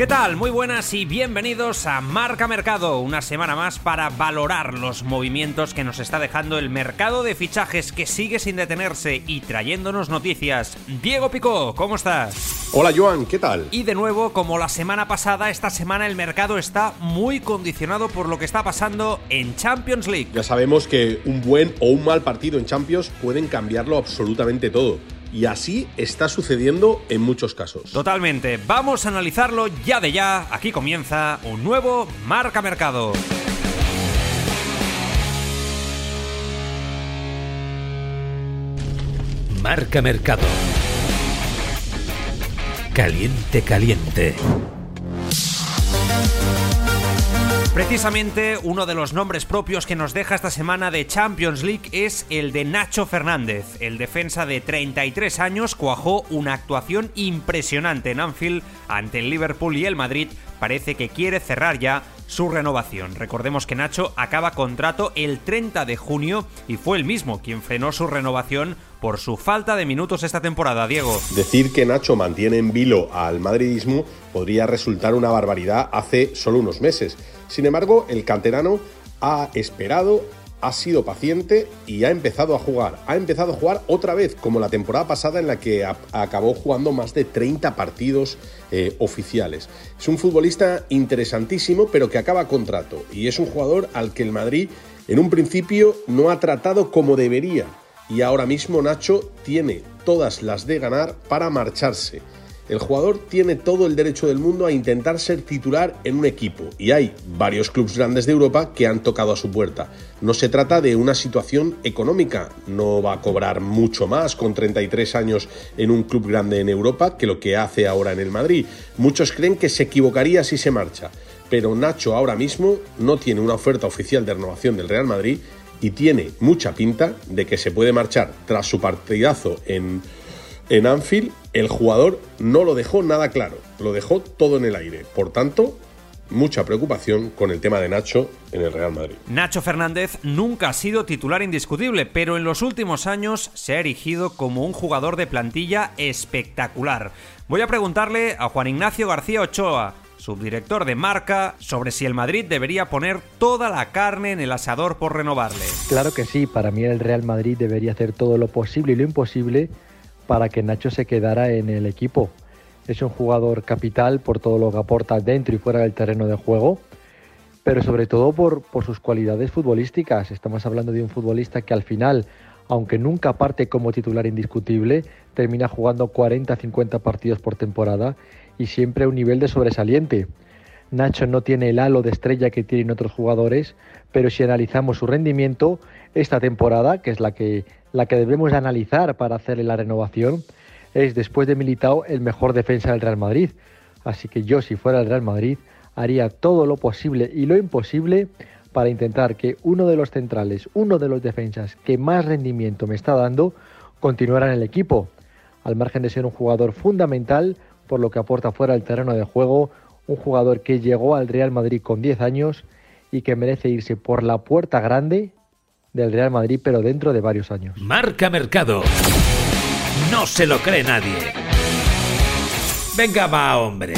¿Qué tal? Muy buenas y bienvenidos a Marca Mercado, una semana más para valorar los movimientos que nos está dejando el mercado de fichajes que sigue sin detenerse y trayéndonos noticias. Diego Picó, ¿cómo estás? Hola Joan, ¿qué tal? Y de nuevo, como la semana pasada, esta semana el mercado está muy condicionado por lo que está pasando en Champions League. Ya sabemos que un buen o un mal partido en Champions pueden cambiarlo absolutamente todo y así está sucediendo en muchos casos. Totalmente. Vamos a analizarlo ya de ya. Aquí comienza un nuevo Marca Mercado. Marca Mercado. Caliente, caliente. Precisamente uno de los nombres propios que nos deja esta semana de Champions League es el de Nacho Fernández. El defensa de 33 años cuajó una actuación impresionante en Anfield ante el Liverpool y el Madrid. Parece que quiere cerrar ya su renovación. Recordemos que Nacho acaba contrato el 30 de junio y fue el mismo quien frenó su renovación por su falta de minutos esta temporada, Diego. Decir que Nacho mantiene en vilo al madridismo podría resultar una barbaridad hace solo unos meses. Sin embargo, el canterano ha esperado, ha sido paciente y ha empezado a jugar. Ha empezado a jugar otra vez, como la temporada pasada en la que acabó jugando más de 30 partidos eh, oficiales. Es un futbolista interesantísimo, pero que acaba contrato. Y es un jugador al que el Madrid en un principio no ha tratado como debería y ahora mismo Nacho tiene todas las de ganar para marcharse. El jugador tiene todo el derecho del mundo a intentar ser titular en un equipo y hay varios clubes grandes de Europa que han tocado a su puerta. No se trata de una situación económica, no va a cobrar mucho más con 33 años en un club grande en Europa que lo que hace ahora en el Madrid. Muchos creen que se equivocaría si se marcha, pero Nacho ahora mismo no tiene una oferta oficial de renovación del Real Madrid y tiene mucha pinta de que se puede marchar tras su partidazo en, en Anfield. El jugador no lo dejó nada claro, lo dejó todo en el aire. Por tanto, mucha preocupación con el tema de Nacho en el Real Madrid. Nacho Fernández nunca ha sido titular indiscutible, pero en los últimos años se ha erigido como un jugador de plantilla espectacular. Voy a preguntarle a Juan Ignacio García Ochoa, subdirector de marca, sobre si el Madrid debería poner toda la carne en el asador por renovarle. Claro que sí, para mí el Real Madrid debería hacer todo lo posible y lo imposible para que Nacho se quedara en el equipo. Es un jugador capital por todo lo que aporta dentro y fuera del terreno de juego, pero sobre todo por, sus cualidades futbolísticas. Estamos hablando de un futbolista que al final, aunque nunca parte como titular indiscutible, termina jugando 40-50 partidos por temporada y siempre a un nivel de sobresaliente. Nacho no tiene el halo de estrella que tienen otros jugadores, pero si analizamos su rendimiento esta temporada, que es la que, la que debemos analizar para hacerle la renovación, es después de Militao el mejor defensa del Real Madrid. Así que yo si fuera el Real Madrid haría todo lo posible y lo imposible para intentar que uno de los centrales, uno de los defensas que más rendimiento me está dando, continuara en el equipo, al margen de ser un jugador fundamental por lo que aporta fuera del terreno de juego, un jugador que llegó al Real Madrid con 10 años y que merece irse por la puerta grande del Real Madrid, pero dentro de varios años. Marca Mercado. No se lo cree nadie. Venga, va, hombre.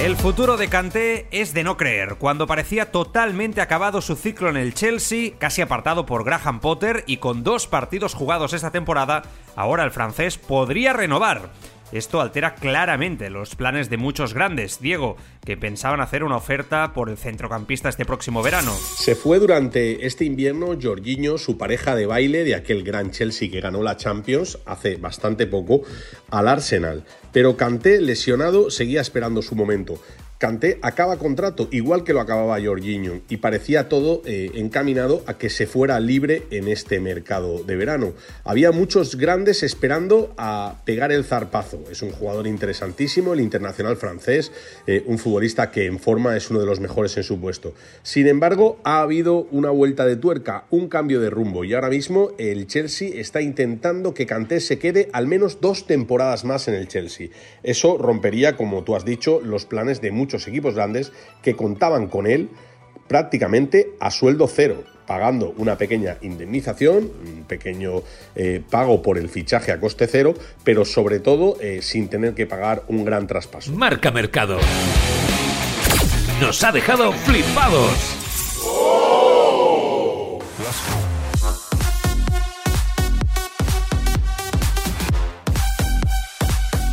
El futuro de Kanté es de no creer. Cuando parecía totalmente acabado su ciclo en el Chelsea, casi apartado por Graham Potter y con dos partidos jugados esta temporada, ahora el francés podría renovar. Esto altera claramente los planes de muchos grandes, Diego, que pensaban hacer una oferta por el centrocampista este próximo verano. Se fue durante este invierno Jorginho, su pareja de baile de aquel gran Chelsea que ganó la Champions hace bastante poco, al Arsenal. Pero Kanté, lesionado, seguía esperando su momento. Kanté acaba contrato, igual que lo acababa Jorginho, y parecía todo eh, encaminado a que se fuera libre en este mercado de verano. Había muchos grandes esperando a pegar el zarpazo. Es un jugador interesantísimo, el internacional francés, eh, un futbolista que en forma es uno de los mejores en su puesto. Sin embargo, ha habido una vuelta de tuerca, un cambio de rumbo, y ahora mismo el Chelsea está intentando que Kanté se quede al menos dos temporadas más en el Chelsea. Eso rompería, como tú has dicho, los planes de muchos muchos equipos grandes que contaban con él prácticamente a sueldo cero, pagando una pequeña indemnización, un pequeño eh, pago por el fichaje a coste cero, pero sobre todo eh, sin tener que pagar un gran traspaso. Marca Mercado. Nos ha dejado flipados.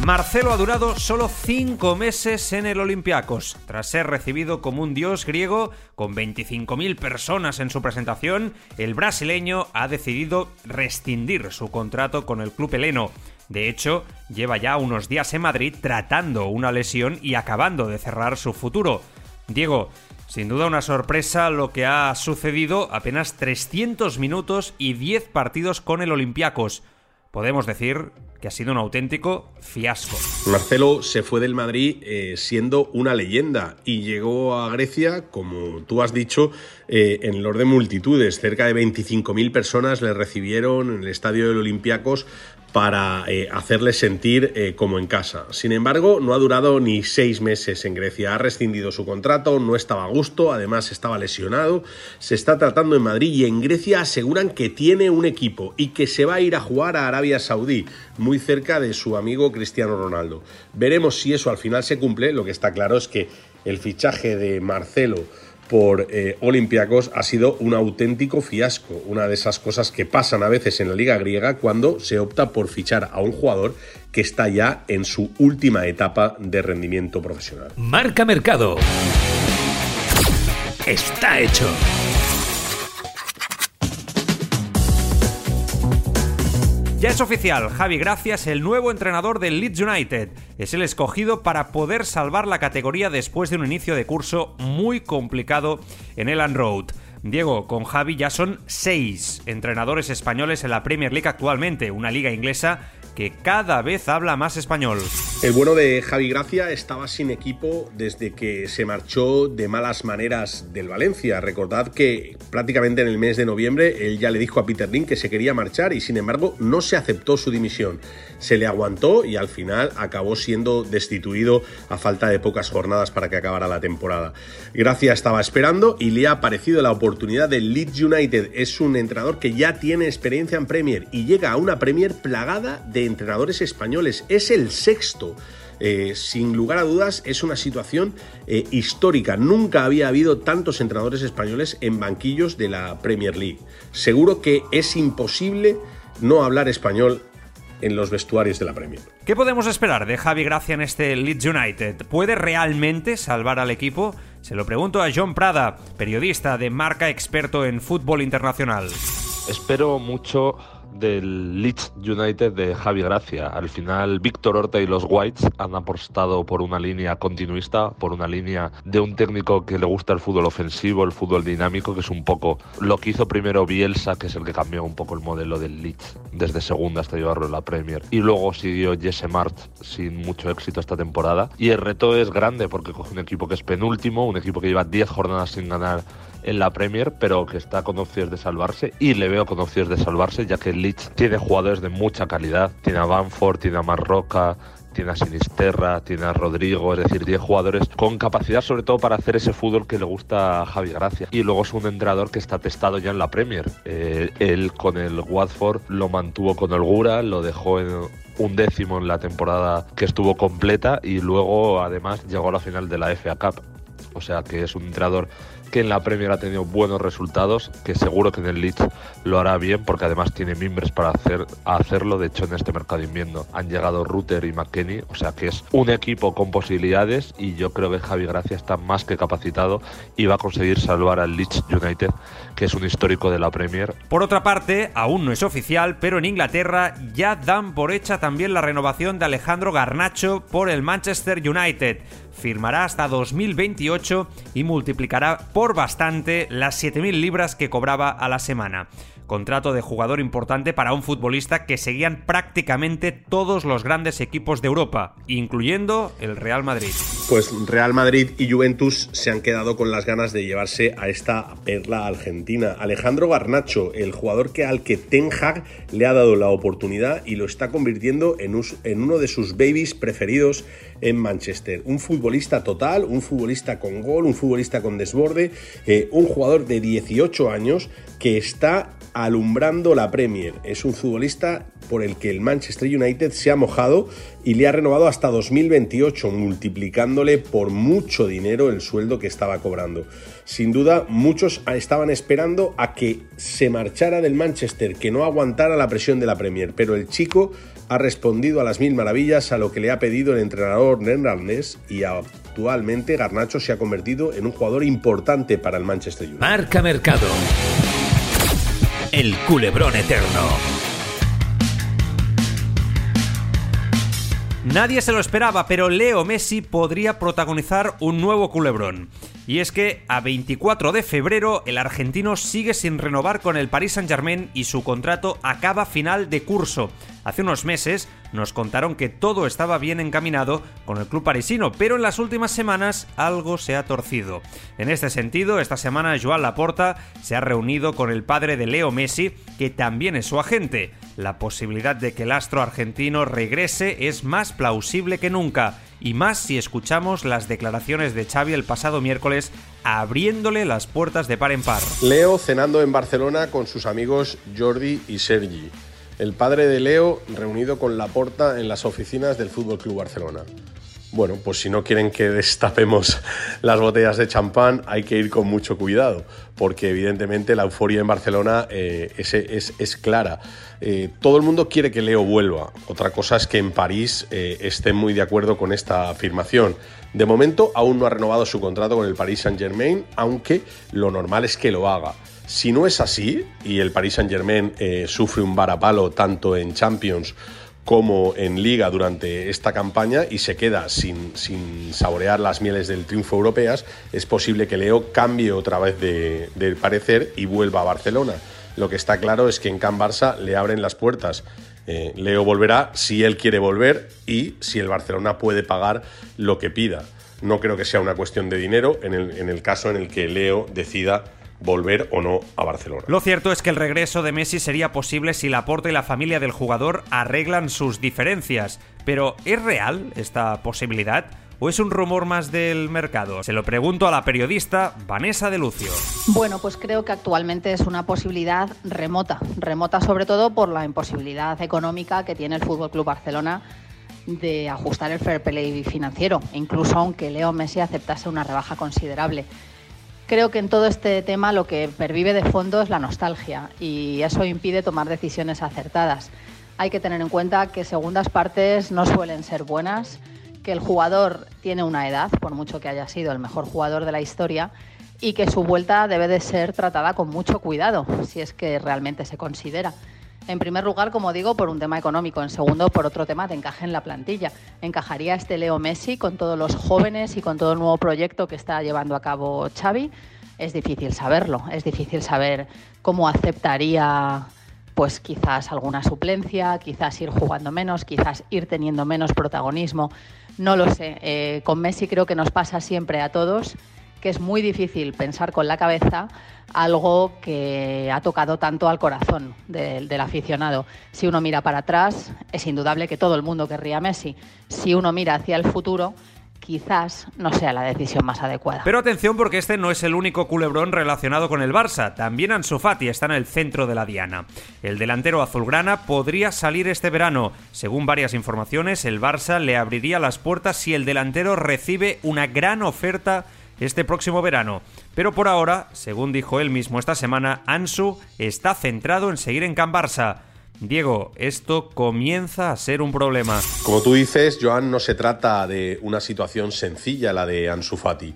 Marcelo ha durado solo cinco meses en el Olympiacos. Tras ser recibido como un dios griego, con 25.000 personas en su presentación, el brasileño ha decidido rescindir su contrato con el club heleno. De hecho, lleva ya unos días en Madrid tratando una lesión y acabando de cerrar su futuro. Diego, sin duda una sorpresa lo que ha sucedido, apenas 300 minutos y 10 partidos con el Olympiacos. Podemos decir que ha sido un auténtico fiasco. Marcelo se fue del Madrid eh, siendo una leyenda y llegó a Grecia, como tú has dicho, eh, en el orden multitudes. Cerca de 25.000 personas le recibieron en el estadio del Olympiacos para eh, hacerle sentir eh, como en casa. Sin embargo, no ha durado ni seis meses en Grecia. Ha rescindido su contrato, no estaba a gusto, además estaba lesionado. Se está tratando en Madrid y en Grecia aseguran que tiene un equipo y que se va a ir a jugar a Arabia Saudí, muy cerca de su amigo Cristiano Ronaldo. Veremos si eso al final se cumple. Lo que está claro es que el fichaje de Marcelo por eh, Olympiacos ha sido un auténtico fiasco, una de esas cosas que pasan a veces en la liga griega cuando se opta por fichar a un jugador que está ya en su última etapa de rendimiento profesional. Marca Mercado. Está hecho. Ya es oficial, Javi Gracias, el nuevo entrenador del Leeds United. Es el escogido para poder salvar la categoría después de un inicio de curso muy complicado en Elland Road. Diego, con Javi ya son seis entrenadores españoles en la Premier League actualmente, una liga inglesa que cada vez habla más español. El bueno de Javi Gracia estaba sin equipo desde que se marchó de malas maneras del Valencia. Recordad que prácticamente en el mes de noviembre él ya le dijo a Peter Lin que se quería marchar y sin embargo no se aceptó su dimisión. Se le aguantó y al final acabó siendo destituido a falta de pocas jornadas para que acabara la temporada. Gracia estaba esperando y le ha aparecido la oportunidad del Leeds United. Es un entrenador que ya tiene experiencia en Premier y llega a una Premier plagada de entrenadores españoles. Es el sexto. Eh, sin lugar a dudas es una situación eh, histórica. Nunca había habido tantos entrenadores españoles en banquillos de la Premier League. Seguro que es imposible no hablar español en los vestuarios de la Premier. ¿Qué podemos esperar de Javi Gracia en este Leeds United? ¿Puede realmente salvar al equipo? Se lo pregunto a John Prada, periodista de marca experto en fútbol internacional. Espero mucho del Leeds United de Javi Gracia. Al final, Víctor Horta y los Whites han apostado por una línea continuista, por una línea de un técnico que le gusta el fútbol ofensivo, el fútbol dinámico, que es un poco lo que hizo primero Bielsa, que es el que cambió un poco el modelo del Leeds desde segunda hasta llevarlo a la Premier. Y luego siguió Jesse Mart sin mucho éxito esta temporada. Y el reto es grande porque coge un equipo que es penúltimo, un equipo que lleva 10 jornadas sin ganar en la Premier, pero que está con opciones de salvarse y le veo con opciones de salvarse, ya que el Leeds tiene jugadores de mucha calidad. Tiene a Banford, tiene a Marroca, tiene a Sinisterra, tiene a Rodrigo, es decir, tiene jugadores con capacidad sobre todo para hacer ese fútbol que le gusta a Javi Gracia. Y luego es un entrenador que está testado ya en la Premier. Eh, él con el Watford lo mantuvo con holgura, lo dejó en un décimo en la temporada que estuvo completa y luego además llegó a la final de la FA Cup. O sea que es un entrenador que en la Premier ha tenido buenos resultados, que seguro que en el Leeds lo hará bien, porque además tiene mimbres para hacer, hacerlo. De hecho, en este mercado invierno han llegado Rutter y McKenny, o sea que es un equipo con posibilidades y yo creo que Javi Gracia está más que capacitado y va a conseguir salvar al Leeds United, que es un histórico de la Premier. Por otra parte, aún no es oficial, pero en Inglaterra ya dan por hecha también la renovación de Alejandro Garnacho por el Manchester United firmará hasta 2028 y multiplicará por bastante las 7.000 libras que cobraba a la semana contrato de jugador importante para un futbolista que seguían prácticamente todos los grandes equipos de Europa, incluyendo el Real Madrid. Pues Real Madrid y Juventus se han quedado con las ganas de llevarse a esta perla argentina. Alejandro Garnacho, el jugador que al que Ten Hag le ha dado la oportunidad y lo está convirtiendo en, en uno de sus babies preferidos en Manchester. Un futbolista total, un futbolista con gol, un futbolista con desborde, eh, un jugador de 18 años que está alumbrando la Premier. Es un futbolista por el que el Manchester United se ha mojado y le ha renovado hasta 2028, multiplicándole por mucho dinero el sueldo que estaba cobrando. Sin duda, muchos estaban esperando a que se marchara del Manchester, que no aguantara la presión de la Premier, pero el chico ha respondido a las mil maravillas a lo que le ha pedido el entrenador neerlandés y actualmente Garnacho se ha convertido en un jugador importante para el Manchester United. Marca Mercado el culebrón eterno. Nadie se lo esperaba, pero Leo Messi podría protagonizar un nuevo culebrón. Y es que a 24 de febrero el argentino sigue sin renovar con el Paris Saint-Germain y su contrato acaba final de curso. Hace unos meses nos contaron que todo estaba bien encaminado con el club parisino, pero en las últimas semanas algo se ha torcido. En este sentido, esta semana Joan Laporta se ha reunido con el padre de Leo Messi, que también es su agente. La posibilidad de que el astro argentino regrese es más plausible que nunca, y más si escuchamos las declaraciones de Xavi el pasado miércoles abriéndole las puertas de par en par. Leo cenando en Barcelona con sus amigos Jordi y Sergi el padre de Leo reunido con Laporta en las oficinas del Fútbol Club Barcelona. Bueno, pues si no quieren que destapemos las botellas de champán, hay que ir con mucho cuidado, porque evidentemente la euforia en Barcelona eh, es, clara. Eh, todo el mundo quiere que Leo vuelva. Otra cosa es que en París eh, estén muy de acuerdo con esta afirmación. De momento aún no ha renovado su contrato con el Paris Saint Germain, aunque lo normal es que lo haga. Si no es así, y el Paris Saint Germain eh, sufre un varapalo tanto en Champions como en Liga durante esta campaña y se queda sin, saborear las mieles del triunfo europeas, es posible que Leo cambie otra vez de, parecer y vuelva a Barcelona. Lo que está claro es que en Can Barça le abren las puertas. Eh, Leo volverá si él quiere volver y si el Barcelona puede pagar lo que pida. No creo que sea una cuestión de dinero en el, caso en el que Leo decida volver o no a Barcelona. Lo cierto es que el regreso de Messi sería posible si Laporta y la familia del jugador arreglan sus diferencias. Pero ¿es real esta posibilidad? ¿O es un rumor más del mercado? Se lo pregunto a la periodista Vanessa de Lucio. Bueno, pues creo que actualmente es una posibilidad remota, remota sobre todo por la imposibilidad económica que tiene el Fútbol Club Barcelona de ajustar el fair play financiero, incluso aunque Leo Messi aceptase una rebaja considerable. Creo que en todo este tema lo que pervive de fondo es la nostalgia y eso impide tomar decisiones acertadas. Hay que tener en cuenta que segundas partes no suelen ser buenas, que el jugador tiene una edad, por mucho que haya sido el mejor jugador de la historia, y que su vuelta debe de ser tratada con mucho cuidado, si es que realmente se considera. En primer lugar, como digo, por un tema económico. En segundo, por otro tema de encaje en la plantilla. ¿Encajaría este Leo Messi con todos los jóvenes y con todo el nuevo proyecto que está llevando a cabo Xavi? Es difícil saberlo. Es difícil saber cómo aceptaría pues quizás alguna suplencia, quizás ir jugando menos, quizás ir teniendo menos protagonismo. No lo sé. Eh, con Messi creo que nos pasa siempre a todos que es muy difícil pensar con la cabeza algo que ha tocado tanto al corazón del, aficionado. Si uno mira para atrás, es indudable que todo el mundo querría a Messi. Si uno mira hacia el futuro, quizás no sea la decisión más adecuada. Pero atención porque este no es el único culebrón relacionado con el Barça. También Ansu Fati está en el centro de la diana. El delantero azulgrana podría salir este verano. Según varias informaciones, el Barça le abriría las puertas si el delantero recibe una gran oferta este próximo verano. Pero por ahora, según dijo él mismo esta semana, Ansu está centrado en seguir en Can Barça. Diego, esto comienza a ser un problema. Como tú dices, Joan, no se trata de una situación sencilla la de Ansu Fati.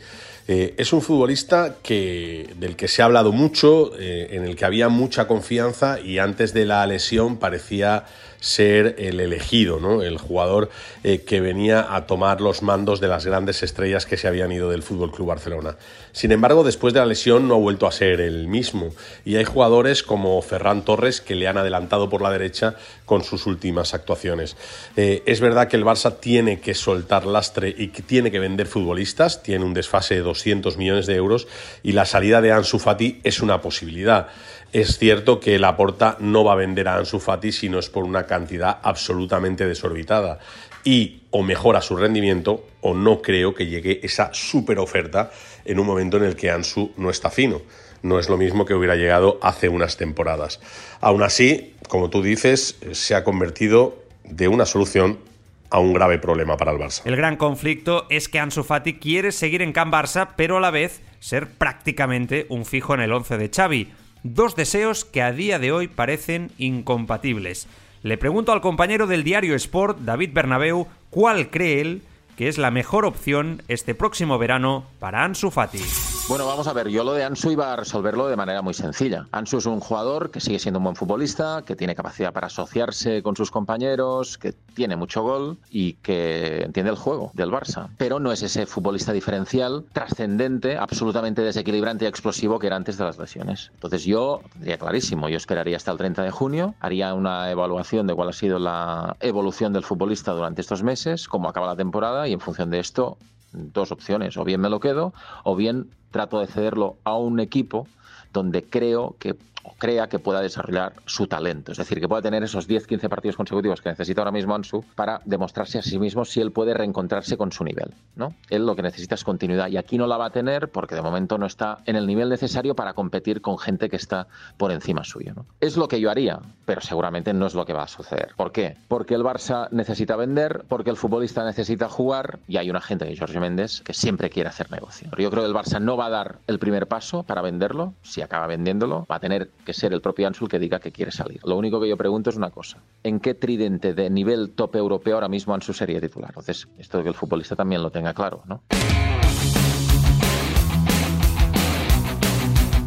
Eh, es un futbolista que, del que se ha hablado mucho, eh, en el que había mucha confianza y antes de la lesión parecía ser el elegido, ¿no? el jugador eh, que venía a tomar los mandos de las grandes estrellas que se habían ido del Fútbol Club Barcelona. Sin embargo, después de la lesión no ha vuelto a ser el mismo y hay jugadores como Ferran Torres que le han adelantado por la derecha con sus últimas actuaciones. Eh, es verdad que el Barça tiene que soltar lastre y que tiene que vender futbolistas, tiene un desfase de 200 millones de euros y la salida de Ansu Fati es una posibilidad. Es cierto que Laporta no va a vender a Ansu Fati si no es por una cantidad absolutamente desorbitada. Y o mejora su rendimiento o no creo que llegue esa super oferta en un momento en el que Ansu no está fino. No es lo mismo que hubiera llegado hace unas temporadas. Aún así, como tú dices, se ha convertido de una solución a un grave problema para el Barça. El gran conflicto es que Ansu Fati quiere seguir en Can Barça, pero a la vez ser prácticamente un fijo en el 11 de Xavi. Dos deseos que a día de hoy parecen incompatibles. Le pregunto al compañero del diario Sport, David Bernabeu, cuál cree él que es la mejor opción este próximo verano para Ansu Fati. Bueno, vamos a ver, yo lo de Ansu iba a resolverlo de manera muy sencilla. Ansu es un jugador que sigue siendo un buen futbolista, que tiene capacidad para asociarse con sus compañeros, que tiene mucho gol y que entiende el juego del Barça. Pero no es ese futbolista diferencial, trascendente, absolutamente desequilibrante y explosivo que era antes de las lesiones. Entonces yo tendría clarísimo, yo esperaría hasta el 30 de junio, haría una evaluación de cuál ha sido la evolución del futbolista durante estos meses, cómo acaba la temporada y en función de esto dos opciones, o bien me lo quedo o bien trato de cederlo a un equipo donde creo que crea que pueda desarrollar su talento. Es decir, que pueda tener esos 10-15 partidos consecutivos que necesita ahora mismo Ansu para demostrarse a sí mismo si él puede reencontrarse con su nivel. ¿no? Él lo que necesita es continuidad y aquí no la va a tener porque de momento no está en el nivel necesario para competir con gente que está por encima suyo. ¿no? Es lo que yo haría, pero seguramente no es lo que va a suceder. ¿Por qué? Porque el Barça necesita vender, porque el futbolista necesita jugar y hay una gente de Jorge Méndez que siempre quiere hacer negocio. Yo creo que el Barça no va a dar el primer paso para venderlo, si acaba vendiéndolo, va a tener que ser el propio Ansul que diga que quiere salir. Lo único que yo pregunto es una cosa. ¿En qué tridente de nivel top europeo ahora mismo Ansu sería titular? Entonces, esto que el futbolista también lo tenga claro, ¿no?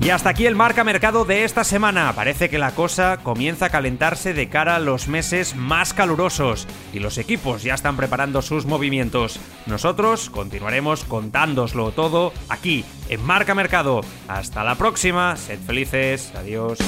Y hasta aquí el marca mercado de esta semana. Parece que la cosa comienza a calentarse de cara a los meses más calurosos y los equipos ya están preparando sus movimientos. Nosotros continuaremos contándoslo todo aquí en Marca Mercado. Hasta la próxima, sed felices, adiós.